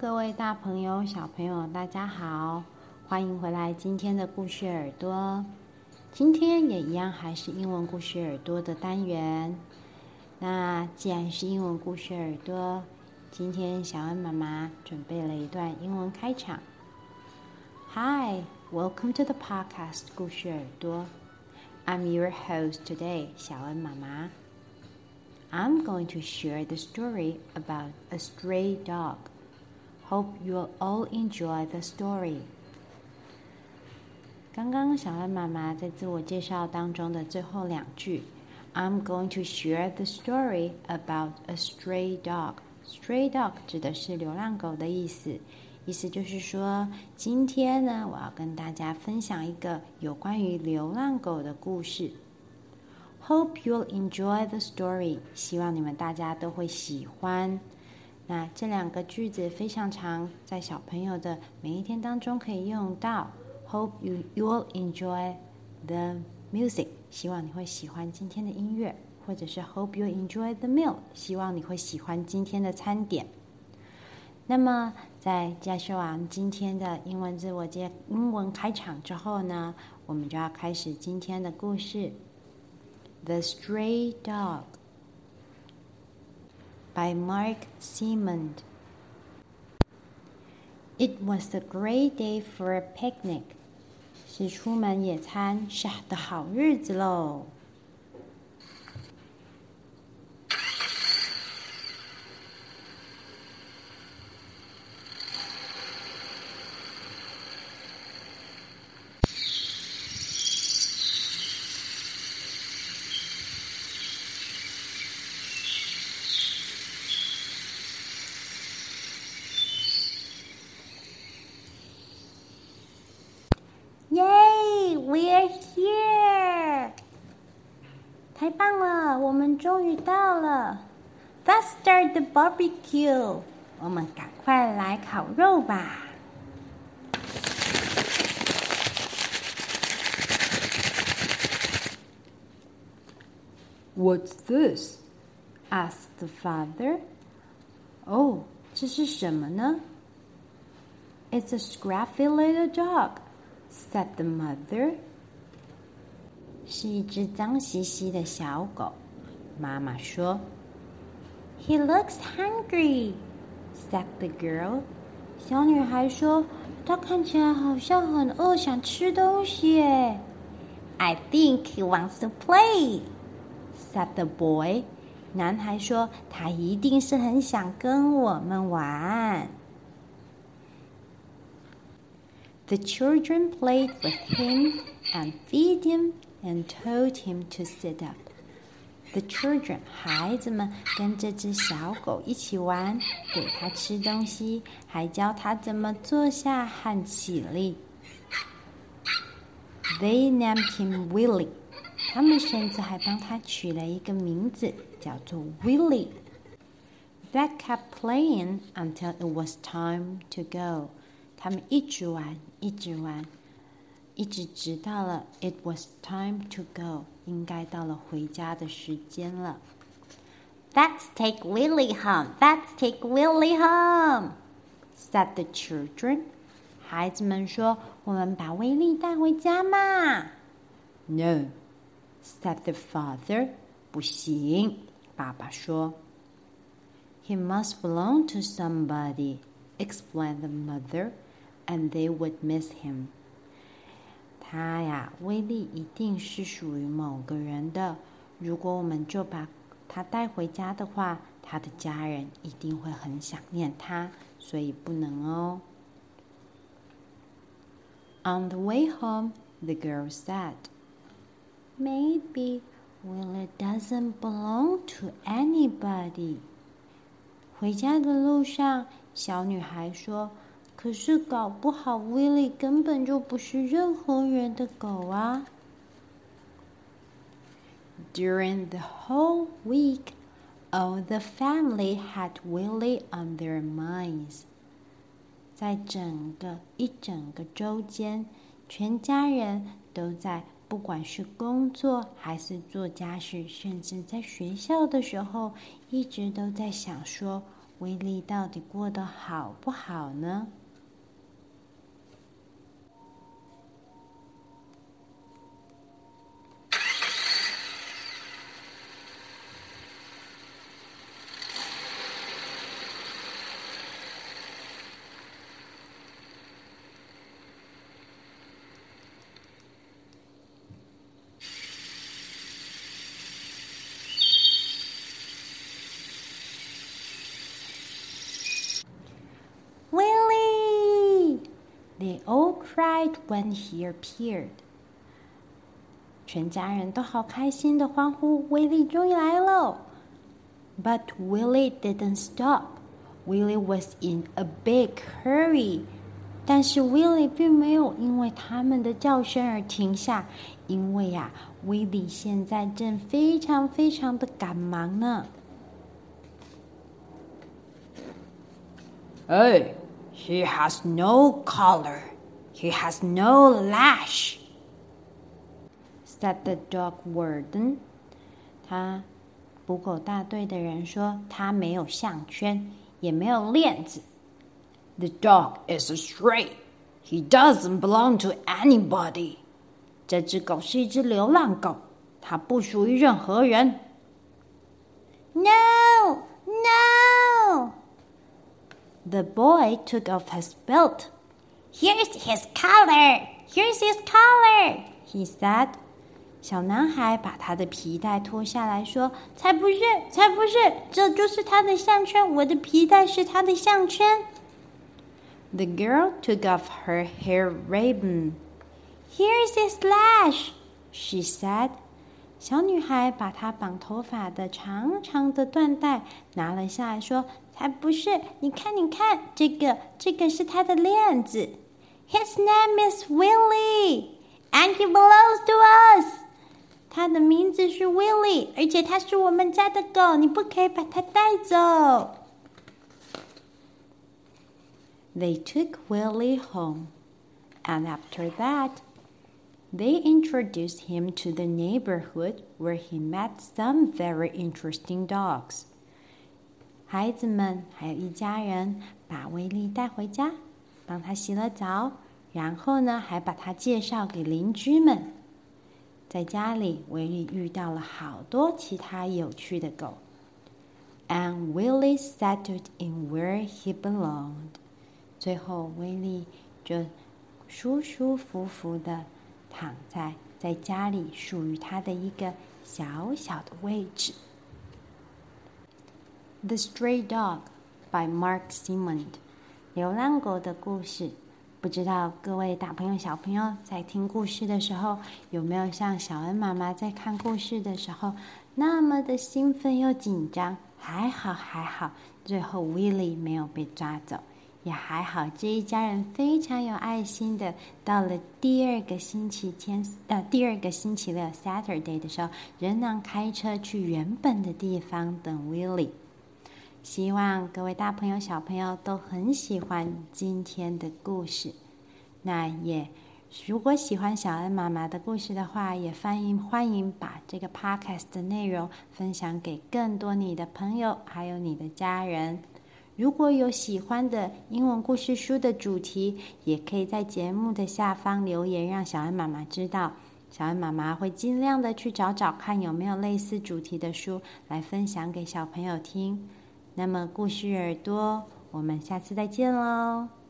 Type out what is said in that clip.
Hello，各位大朋友、小朋友，大家好，欢迎回来今天的故事耳朵。今天也一样，还是英文故事耳朵的单元。那既然是英文故事耳朵，今天小恩妈妈准备了一段英文开场。Hi, welcome to the podcast 故事耳朵。I'm your host today，小恩妈妈。I'm going to share the story about a stray dog. Hope you'll all enjoy the story. 刚刚小恩妈妈在自我介绍当中的最后两句，I'm going to share the story about a stray dog. Stray dog 指的是流浪狗的意思，意思就是说，今天呢，我要跟大家分享一个有关于流浪狗的故事。Hope you'll enjoy the story。希望你们大家都会喜欢。那这两个句子非常长，在小朋友的每一天当中可以用到。Hope you you'll enjoy the music。希望你会喜欢今天的音乐，或者是 Hope you enjoy the meal。希望你会喜欢今天的餐点。那么，在介绍完今天的英文自我介英文开场之后呢，我们就要开始今天的故事。The Stray Dog by Marc Simont. It was a great day for a picnic，是出门野餐晒的好日子喽。太棒了，我们终于到了。Let's start the barbecue. 我们赶快来烤肉吧。What's this? asked the father. 哦，这是什么呢？It's a scruffy little dog, said the mother. 是一只脏兮兮的小狗，妈妈说。He looks hungry, said the girl. 小女孩说，他看起来好像很饿，想吃东西耶。I think he wants to play, said the boy. 男孩说，他一定是很想跟我们玩。The children played with him and fed him and told him to sit up. The children 孩子们跟这只小狗一起玩，给它吃东西，还教它怎么坐下和起立。They named him Willie. 他们甚至还帮他取了一个名字，叫做 Willie. That kept playing until it was time to go. 他们一直玩，一直玩， 一直直到了 it was time to go，应该到了回家的时间了。Let's take Willie home. Let's take Willie home," said the children. 孩子们说：“我们把威利带回家嘛。” No, said the father. 不行，爸爸说。He must belong to somebody, explained the mother and they would miss him. 他呀，威力一定是属于某个人的。如果我们就把他带回家的话，他的家人一定会很想念他，所以不能哦。On the way home, the girl said, "Maybe Willie doesn't belong to anybody." 回家的路上，小女孩说。可是搞不好，威利根本就不是任何人的狗啊！During the whole week, all the family had Willie on their minds. 在整个一整个周间，全家人都在，不管是工作还是做家事，甚至在学校的时候，一直都在想说威利到底过得好不好呢 ？They all cried when he appeared. 全家人都好开心的欢呼：“威利终于来了！” But Willie didn't stop. Willie was in a big hurry. 但是 Willie 并没有因为他们的叫声而停下，因为呀，威利现在正非常非常的赶忙呢。哎。 He has no collar. He has no lash," said the dog warden. 他捕狗大队的人说，他没有项圈，也没有链子。The dog is a stray. He doesn't belong to anybody. 这只狗是一只流浪狗，它不属于任何人。No, no. The boy took off his belt. Here's his collar. Here's his collar. He said. 小男孩把他的皮带脱下来说：“才不是，才不是，这就是他的项圈。我的皮带是他的项圈。” The girl took off her hair ribbon. Here's his lash, she said. 小女孩把她绑头发的长长的缎带拿了下来说：“ 才不是！你看，你看，这个，这个是他的链子。His name is Willie, and he belongs to us. 他的名字是 Willie，而且他是我们家的狗，你不可以把它带走。They took Willie home, and after that, they introduced him to the neighborhood where he met some very interesting dogs. 孩子们还有一家人把威利带回家，帮他洗了澡，然后呢，还把他介绍给邻居们。在家里，威利遇到了好多其他有趣的狗。And Willie settled in where he belonged。最后，威利就舒舒服服的躺在在家里属于他的一个小小的位置。The Stray Dog by Mark Simond，流浪狗的故事。不知道各位大朋友、小朋友在听故事的时候，有没有像小恩妈妈在看故事的时候那么的兴奋又紧张？还好，还好，最后 Willie 没有被抓走，也还好，这一家人非常有爱心的，到了第二个星期天，呃，第二个星期六 Saturday 的时候，仍然开车去原本的地方等 Willie。希望各位大朋友、小朋友都很喜欢今天的故事。那也，如果喜欢小恩妈妈的故事的话，也欢迎欢迎把这个 podcast 的内容分享给更多你的朋友，还有你的家人。如果有喜欢的英文故事书的主题，也可以在节目的下方留言，让小恩妈妈知道。小恩妈妈会尽量的去找找看有没有类似主题的书来分享给小朋友听。那么，故事耳朵，我们下次再见喽。